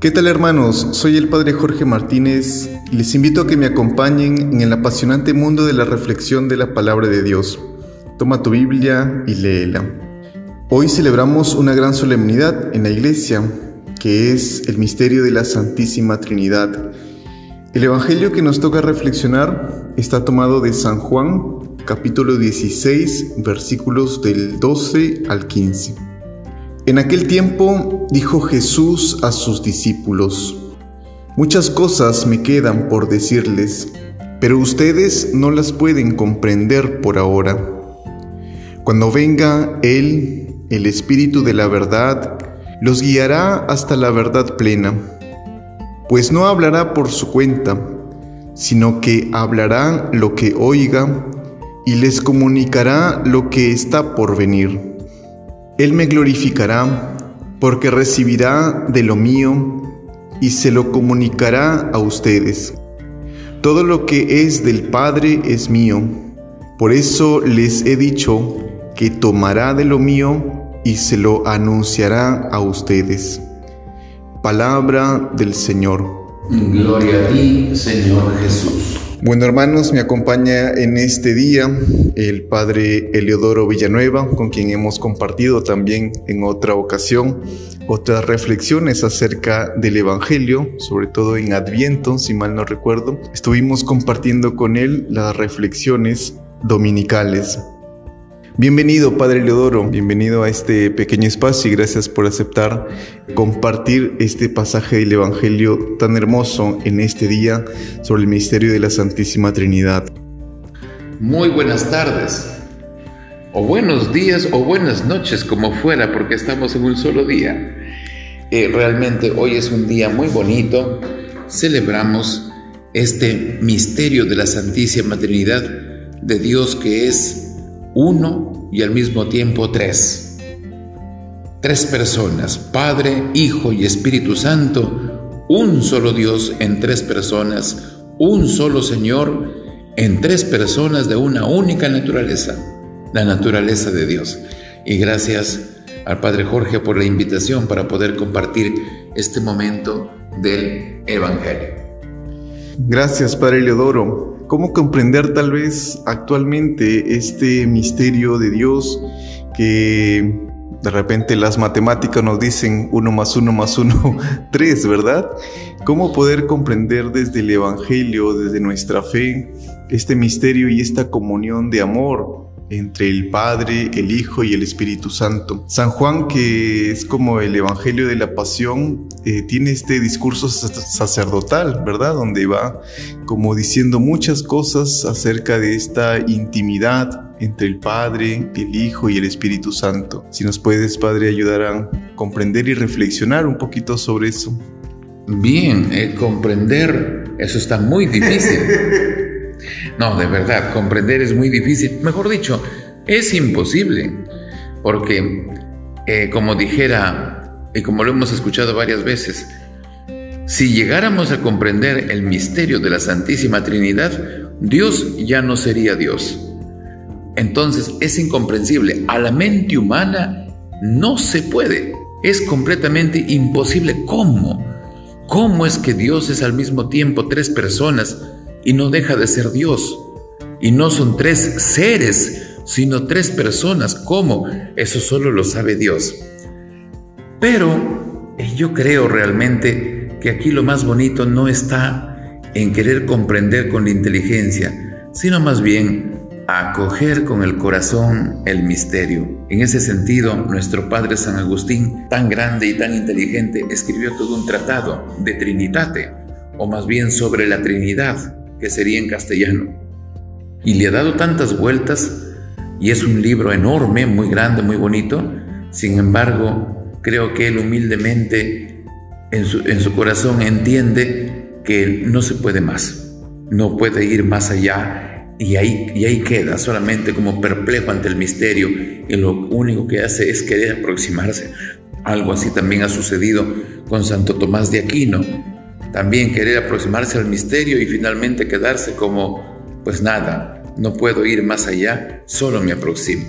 ¿Qué tal hermanos? Soy el Padre Jorge Martínez y les invito a que me acompañen en el apasionante mundo de la reflexión de la palabra de Dios. Toma tu Biblia y léela. Hoy celebramos una gran solemnidad en la iglesia, que es el misterio de la Santísima Trinidad. El Evangelio que nos toca reflexionar está tomado de San Juan, capítulo 16, versículos del 12 al 15. En aquel tiempo dijo Jesús a sus discípulos, Muchas cosas me quedan por decirles, pero ustedes no las pueden comprender por ahora. Cuando venga Él, el Espíritu de la verdad, los guiará hasta la verdad plena, pues no hablará por su cuenta, sino que hablará lo que oiga y les comunicará lo que está por venir. Él me glorificará porque recibirá de lo mío y se lo comunicará a ustedes. Todo lo que es del Padre es mío. Por eso les he dicho que tomará de lo mío y se lo anunciará a ustedes. Palabra del Señor. Gloria a ti, Señor Jesús. Bueno hermanos, me acompaña en este día el Padre Eleodoro Villanueva, con quien hemos compartido también en otra ocasión otras reflexiones acerca del Evangelio, sobre todo en Adviento, si mal no recuerdo. Estuvimos compartiendo con él las reflexiones dominicales. Bienvenido, Padre Leodoro, bienvenido a este pequeño espacio y gracias por aceptar compartir este pasaje del Evangelio tan hermoso en este día sobre el misterio de la Santísima Trinidad. Muy buenas tardes, o buenos días o buenas noches, como fuera, porque estamos en un solo día. Eh, realmente hoy es un día muy bonito, celebramos este misterio de la Santísima Trinidad de Dios que es uno y al mismo tiempo tres. Tres personas, Padre, Hijo y Espíritu Santo, un solo Dios en tres personas, un solo Señor en tres personas de una única naturaleza, la naturaleza de Dios. Y gracias al Padre Jorge por la invitación para poder compartir este momento del Evangelio. Gracias, Padre Leodoro. ¿Cómo comprender tal vez actualmente este misterio de Dios que de repente las matemáticas nos dicen uno más uno más uno, tres, ¿verdad? ¿Cómo poder comprender desde el Evangelio, desde nuestra fe, este misterio y esta comunión de amor entre el Padre, el Hijo y el Espíritu Santo. San Juan, que es como el Evangelio de la Pasión, eh, tiene este discurso sacerdotal, ¿verdad? Donde va como diciendo muchas cosas acerca de esta intimidad entre el Padre, el Hijo y el Espíritu Santo. Si nos puedes, Padre, ayudar a comprender y reflexionar un poquito sobre eso. Bien, eh, comprender, eso está muy difícil. No, de verdad, comprender es muy difícil. Mejor dicho, es imposible. Porque, eh, como dijera, y como lo hemos escuchado varias veces, si llegáramos a comprender el misterio de la Santísima Trinidad, Dios ya no sería Dios. Entonces es incomprensible. A la mente humana no se puede. Es completamente imposible. ¿Cómo? ¿Cómo es que Dios es al mismo tiempo tres personas y no deja de ser Dios. Y no son tres seres, sino tres personas. ¿Cómo? Eso solo lo sabe Dios. Pero eh, yo creo realmente que aquí lo más bonito no está en querer comprender con la inteligencia, sino más bien acoger con el corazón el misterio. En ese sentido, nuestro Padre San Agustín, tan grande y tan inteligente, escribió todo un tratado de Trinitate, o más bien sobre la Trinidad, que sería en castellano. Y le ha dado tantas vueltas y es un libro enorme, muy grande, muy bonito. Sin embargo, creo que él humildemente en su, en su corazón entiende que no se puede más, no puede ir más allá y ahí, y ahí queda solamente como perplejo ante el misterio y lo único que hace es querer aproximarse. Algo así también ha sucedido con Santo Tomás de Aquino, también querer aproximarse al misterio y finalmente quedarse como, pues nada, no puedo ir más allá, solo me aproximo.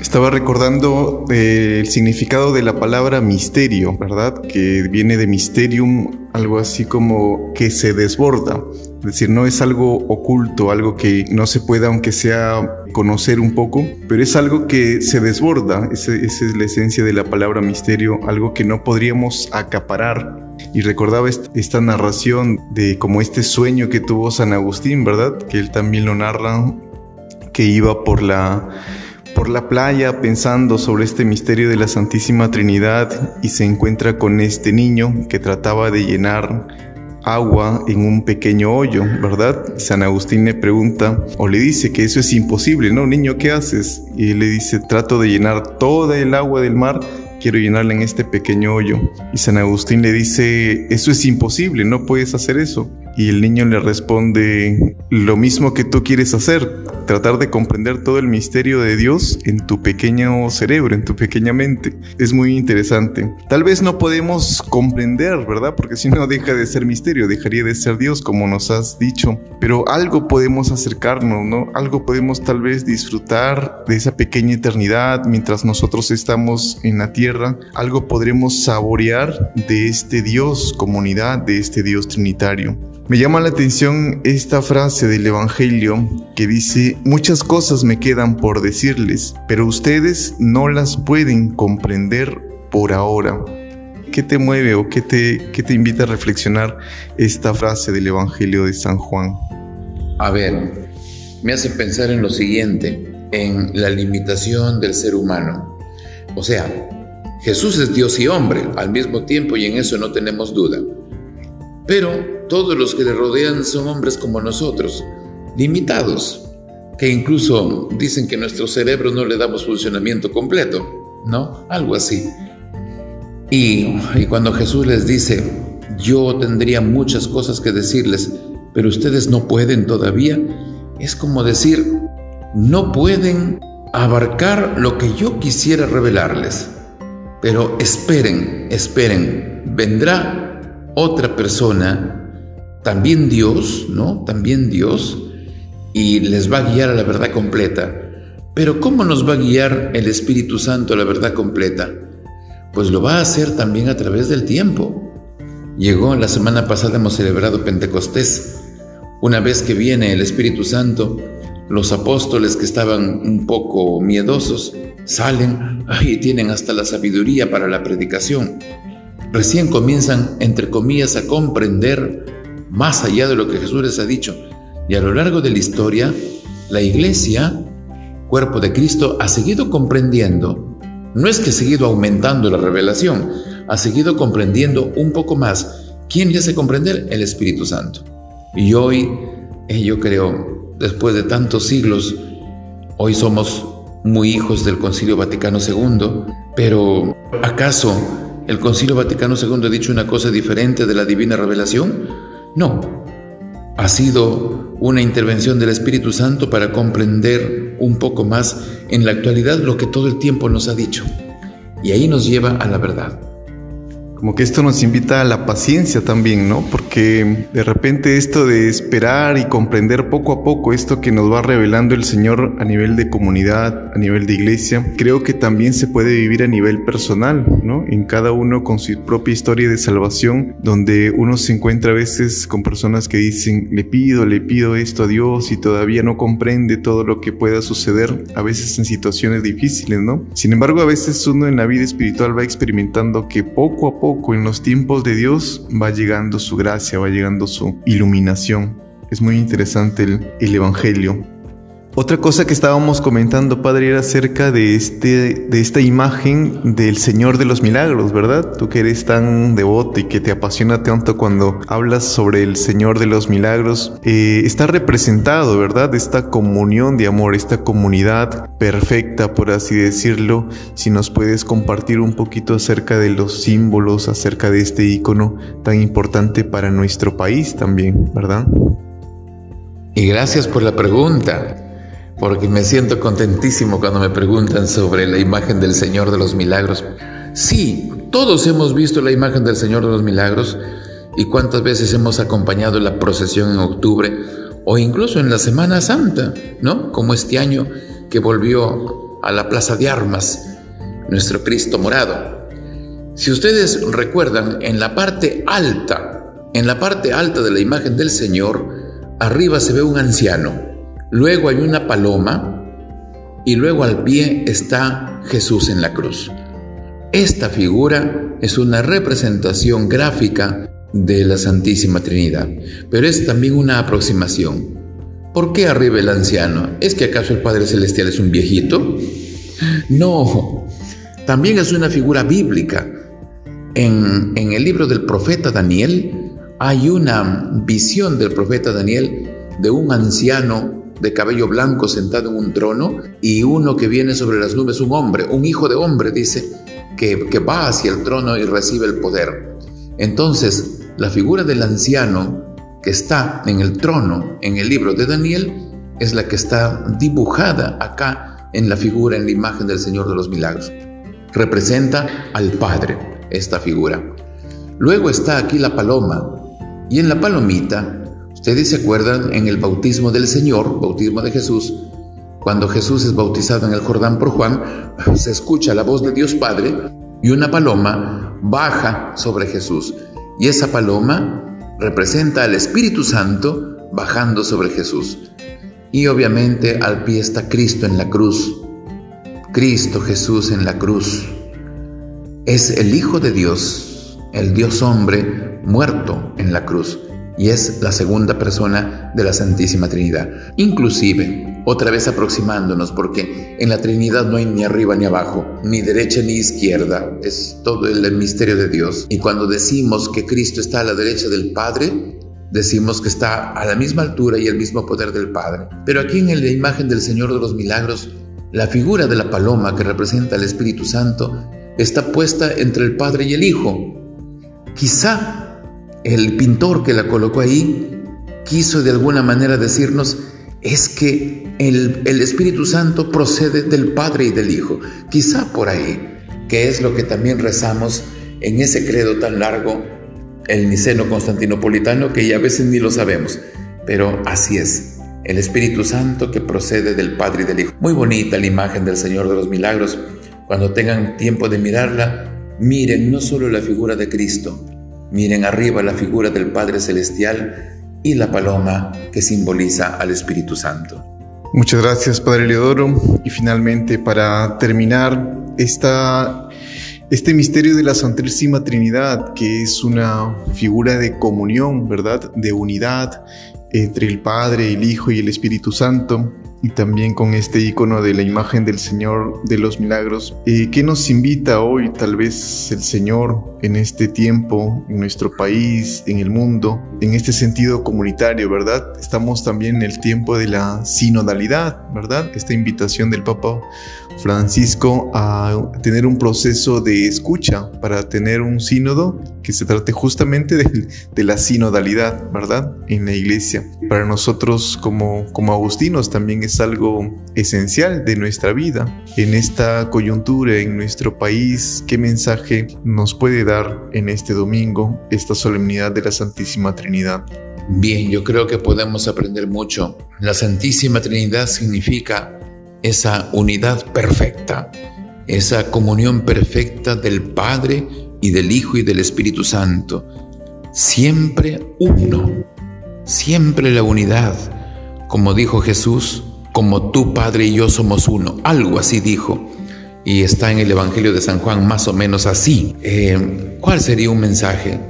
Estaba recordando el significado de la palabra misterio, ¿verdad? Que viene de mysterium, algo así como que se desborda. Es decir, no es algo oculto, algo que no se pueda, aunque sea conocer un poco, pero es algo que se desborda. Esa es la esencia de la palabra misterio, algo que no podríamos acaparar y recordaba esta narración de como este sueño que tuvo San Agustín, ¿verdad? Que él también lo narra, que iba por la, por la playa pensando sobre este misterio de la Santísima Trinidad y se encuentra con este niño que trataba de llenar agua en un pequeño hoyo, ¿verdad? San Agustín le pregunta o le dice que eso es imposible, ¿no? Niño, ¿qué haces? Y él le dice, trato de llenar toda el agua del mar quiero llenarla en este pequeño hoyo. Y San Agustín le dice, eso es imposible, no puedes hacer eso. Y el niño le responde, lo mismo que tú quieres hacer, tratar de comprender todo el misterio de Dios en tu pequeño cerebro, en tu pequeña mente. Es muy interesante. Tal vez no podemos comprender, ¿verdad? Porque si no deja de ser misterio, dejaría de ser Dios, como nos has dicho. Pero algo podemos acercarnos, ¿no? Algo podemos tal vez disfrutar de esa pequeña eternidad mientras nosotros estamos en la tierra. Algo podremos saborear de este Dios comunidad, de este Dios trinitario. Me llama la atención esta frase del Evangelio que dice, muchas cosas me quedan por decirles, pero ustedes no las pueden comprender por ahora. ¿Qué te mueve o qué te, qué te invita a reflexionar esta frase del Evangelio de San Juan? A ver, me hace pensar en lo siguiente, en la limitación del ser humano. O sea, Jesús es Dios y hombre al mismo tiempo y en eso no tenemos duda. Pero todos los que le rodean son hombres como nosotros, limitados, que incluso dicen que nuestro cerebro no le damos funcionamiento completo, ¿no? Algo así. Y, y cuando Jesús les dice, yo tendría muchas cosas que decirles, pero ustedes no pueden todavía, es como decir, no pueden abarcar lo que yo quisiera revelarles. Pero esperen, esperen, vendrá otra persona también Dios, ¿no? También Dios, y les va a guiar a la verdad completa. Pero ¿cómo nos va a guiar el Espíritu Santo a la verdad completa? Pues lo va a hacer también a través del tiempo. Llegó la semana pasada, hemos celebrado Pentecostés. Una vez que viene el Espíritu Santo, los apóstoles que estaban un poco miedosos salen y tienen hasta la sabiduría para la predicación. Recién comienzan, entre comillas, a comprender más allá de lo que Jesús les ha dicho. Y a lo largo de la historia, la iglesia, cuerpo de Cristo, ha seguido comprendiendo, no es que ha seguido aumentando la revelación, ha seguido comprendiendo un poco más. ¿Quién le hace comprender? El Espíritu Santo. Y hoy, eh, yo creo, después de tantos siglos, hoy somos muy hijos del Concilio Vaticano II, pero ¿acaso el Concilio Vaticano II ha dicho una cosa diferente de la divina revelación? No, ha sido una intervención del Espíritu Santo para comprender un poco más en la actualidad lo que todo el tiempo nos ha dicho. Y ahí nos lleva a la verdad. Como que esto nos invita a la paciencia también, ¿no? Porque de repente esto de esperar y comprender poco a poco esto que nos va revelando el Señor a nivel de comunidad, a nivel de iglesia, creo que también se puede vivir a nivel personal, En cada uno con su propia historia de salvación, donde uno se encuentra a veces con personas que dicen, le pido, le pido esto a Dios y todavía no comprende todo lo que pueda suceder, a veces en situaciones difíciles, ¿no? Sin embargo, a veces uno en la vida espiritual va experimentando que poco a poco en los tiempos de Dios va llegando su gracia, va llegando su iluminación. Es muy interesante el Evangelio. Otra cosa que estábamos comentando, Padre, era acerca de, este, de esta imagen del Señor de los Milagros, ¿verdad? Tú que eres tan devoto y que te apasiona tanto cuando hablas sobre el Señor de los Milagros, eh, está representado, ¿verdad? Esta comunión de amor, esta comunidad perfecta, por así decirlo. Si nos puedes compartir un poquito acerca de los símbolos, acerca de este icono tan importante para nuestro país también, ¿verdad? Y gracias por la pregunta porque me siento contentísimo cuando me preguntan sobre la imagen del Señor de los Milagros. Sí, todos hemos visto la imagen del Señor de los Milagros y cuántas veces hemos acompañado la procesión en octubre o incluso en la Semana Santa, ¿no? Como este año que volvió a la plaza de armas, nuestro Cristo morado. Si ustedes recuerdan, en la parte alta, en la parte alta de la imagen del Señor, arriba se ve un anciano, luego hay una paloma y luego al pie está Jesús en la cruz. Esta figura es una representación gráfica de la Santísima Trinidad, pero es también una aproximación. ¿Por qué arriba el anciano? ¿Es que acaso el Padre Celestial es un viejito? No, también es una figura bíblica. En, el libro del profeta Daniel hay una visión del profeta Daniel de un anciano de cabello blanco sentado en un trono y uno que viene sobre las nubes, un hombre, un hijo de hombre, dice, que, que va hacia el trono y recibe el poder. Entonces, la figura del anciano que está en el trono en el libro de Daniel es la que está dibujada acá en la figura, en la imagen del Señor de los Milagros. Representa al Padre esta figura. Luego está aquí la paloma y en la palomita Ustedes se acuerdan en el bautismo del Señor, bautismo de Jesús, cuando Jesús es bautizado en el Jordán por Juan, se escucha la voz de Dios Padre y una paloma baja sobre Jesús. Y esa paloma representa al Espíritu Santo bajando sobre Jesús. Y obviamente al pie está Cristo en la cruz. Cristo Jesús en la cruz. Es el Hijo de Dios, el Dios hombre muerto en la cruz y es la segunda persona de la Santísima Trinidad. Inclusive, otra vez aproximándonos, porque en la Trinidad no hay ni arriba ni abajo, ni derecha ni izquierda, es todo el misterio de Dios. Y cuando decimos que Cristo está a la derecha del Padre, decimos que está a la misma altura y el mismo poder del Padre. Pero aquí en la imagen del Señor de los Milagros, la figura de la paloma que representa al Espíritu Santo está puesta entre el Padre y el Hijo. Quizá el pintor que la colocó ahí quiso de alguna manera decirnos es que el, Espíritu Santo procede del Padre y del Hijo. Quizá por ahí, que es lo que también rezamos en ese credo tan largo, el niceno constantinopolitano, que ya a veces ni lo sabemos, pero así es. El Espíritu Santo que procede del Padre y del Hijo. Muy bonita la imagen del Señor de los Milagros. Cuando tengan tiempo de mirarla, miren no solo la figura de Cristo, Miren arriba la figura del Padre Celestial y la paloma que simboliza al Espíritu Santo. Muchas gracias, Padre Leodoro. Y finalmente, para terminar esta, este misterio de la Santísima Trinidad, que es una figura de comunión, ¿verdad? De unidad entre el Padre, el Hijo y el Espíritu Santo, y también con este icono de la imagen del Señor de los Milagros. Eh, ¿Qué nos invita hoy tal vez el Señor en este tiempo, en nuestro país, en el mundo, en este sentido comunitario, verdad? Estamos también en el tiempo de la sinodalidad, ¿verdad? Esta invitación del Papa Francisco a tener un proceso de escucha para tener un sínodo que se trate justamente de, la sinodalidad, ¿verdad? En la iglesia. Para nosotros como, como agustinos también es algo esencial de nuestra vida. En esta coyuntura, en nuestro país, ¿qué mensaje nos puede dar en este domingo esta solemnidad de la Santísima Trinidad? Bien, yo creo que podemos aprender mucho. La Santísima Trinidad significa esa unidad perfecta, esa comunión perfecta del Padre y del Hijo y del Espíritu Santo. Siempre uno, siempre la unidad. Como dijo Jesús, como tú, Padre, y yo somos uno. Algo así dijo. Y está en el Evangelio de San Juan más o menos así. Eh, ¿Cuál sería un mensaje?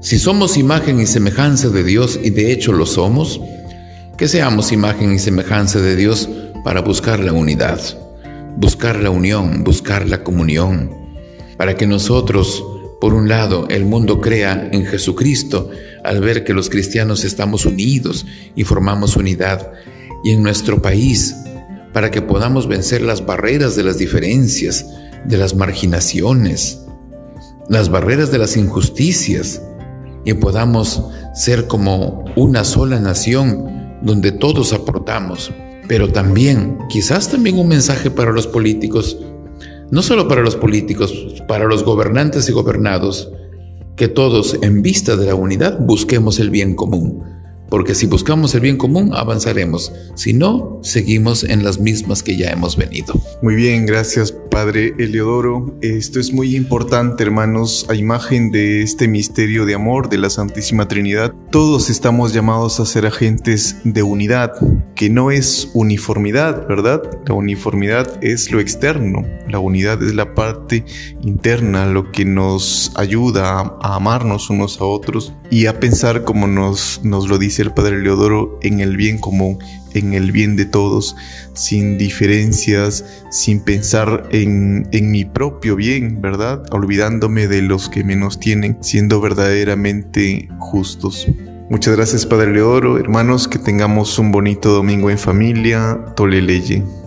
Si somos imagen y semejanza de Dios, y de hecho lo somos, que seamos imagen y semejanza de Dios para buscar la unidad, buscar la unión, buscar la comunión, para que nosotros, por un lado, el mundo crea en Jesucristo al ver que los cristianos estamos unidos y formamos unidad, y en nuestro país, para que podamos vencer las barreras de las diferencias, de las marginaciones, las barreras de las injusticias, y podamos ser como una sola nación donde todos aportamos pero también, quizás también un mensaje para los políticos, no solo para los políticos, para los gobernantes y gobernados, que todos en vista de la unidad busquemos el bien común, porque si buscamos el bien común avanzaremos, si no, seguimos en las mismas que ya hemos venido. Muy bien, gracias Padre Eleodoro. Esto es muy importante, hermanos, a imagen de este misterio de amor de la Santísima Trinidad. Todos estamos llamados a ser agentes de unidad, que no es uniformidad, ¿verdad? La uniformidad es lo externo, la unidad es la parte interna, lo que nos ayuda a, amarnos unos a otros y a pensar como nos, nos lo dice el Padre Leodoro en el bien común, en el bien de todos, sin diferencias, sin pensar en, en, mi propio bien, ¿verdad? Olvidándome de los que menos tienen, siendo verdaderamente justos. Muchas gracias Padre Leodoro, hermanos, que tengamos un bonito domingo en familia, Toleleye.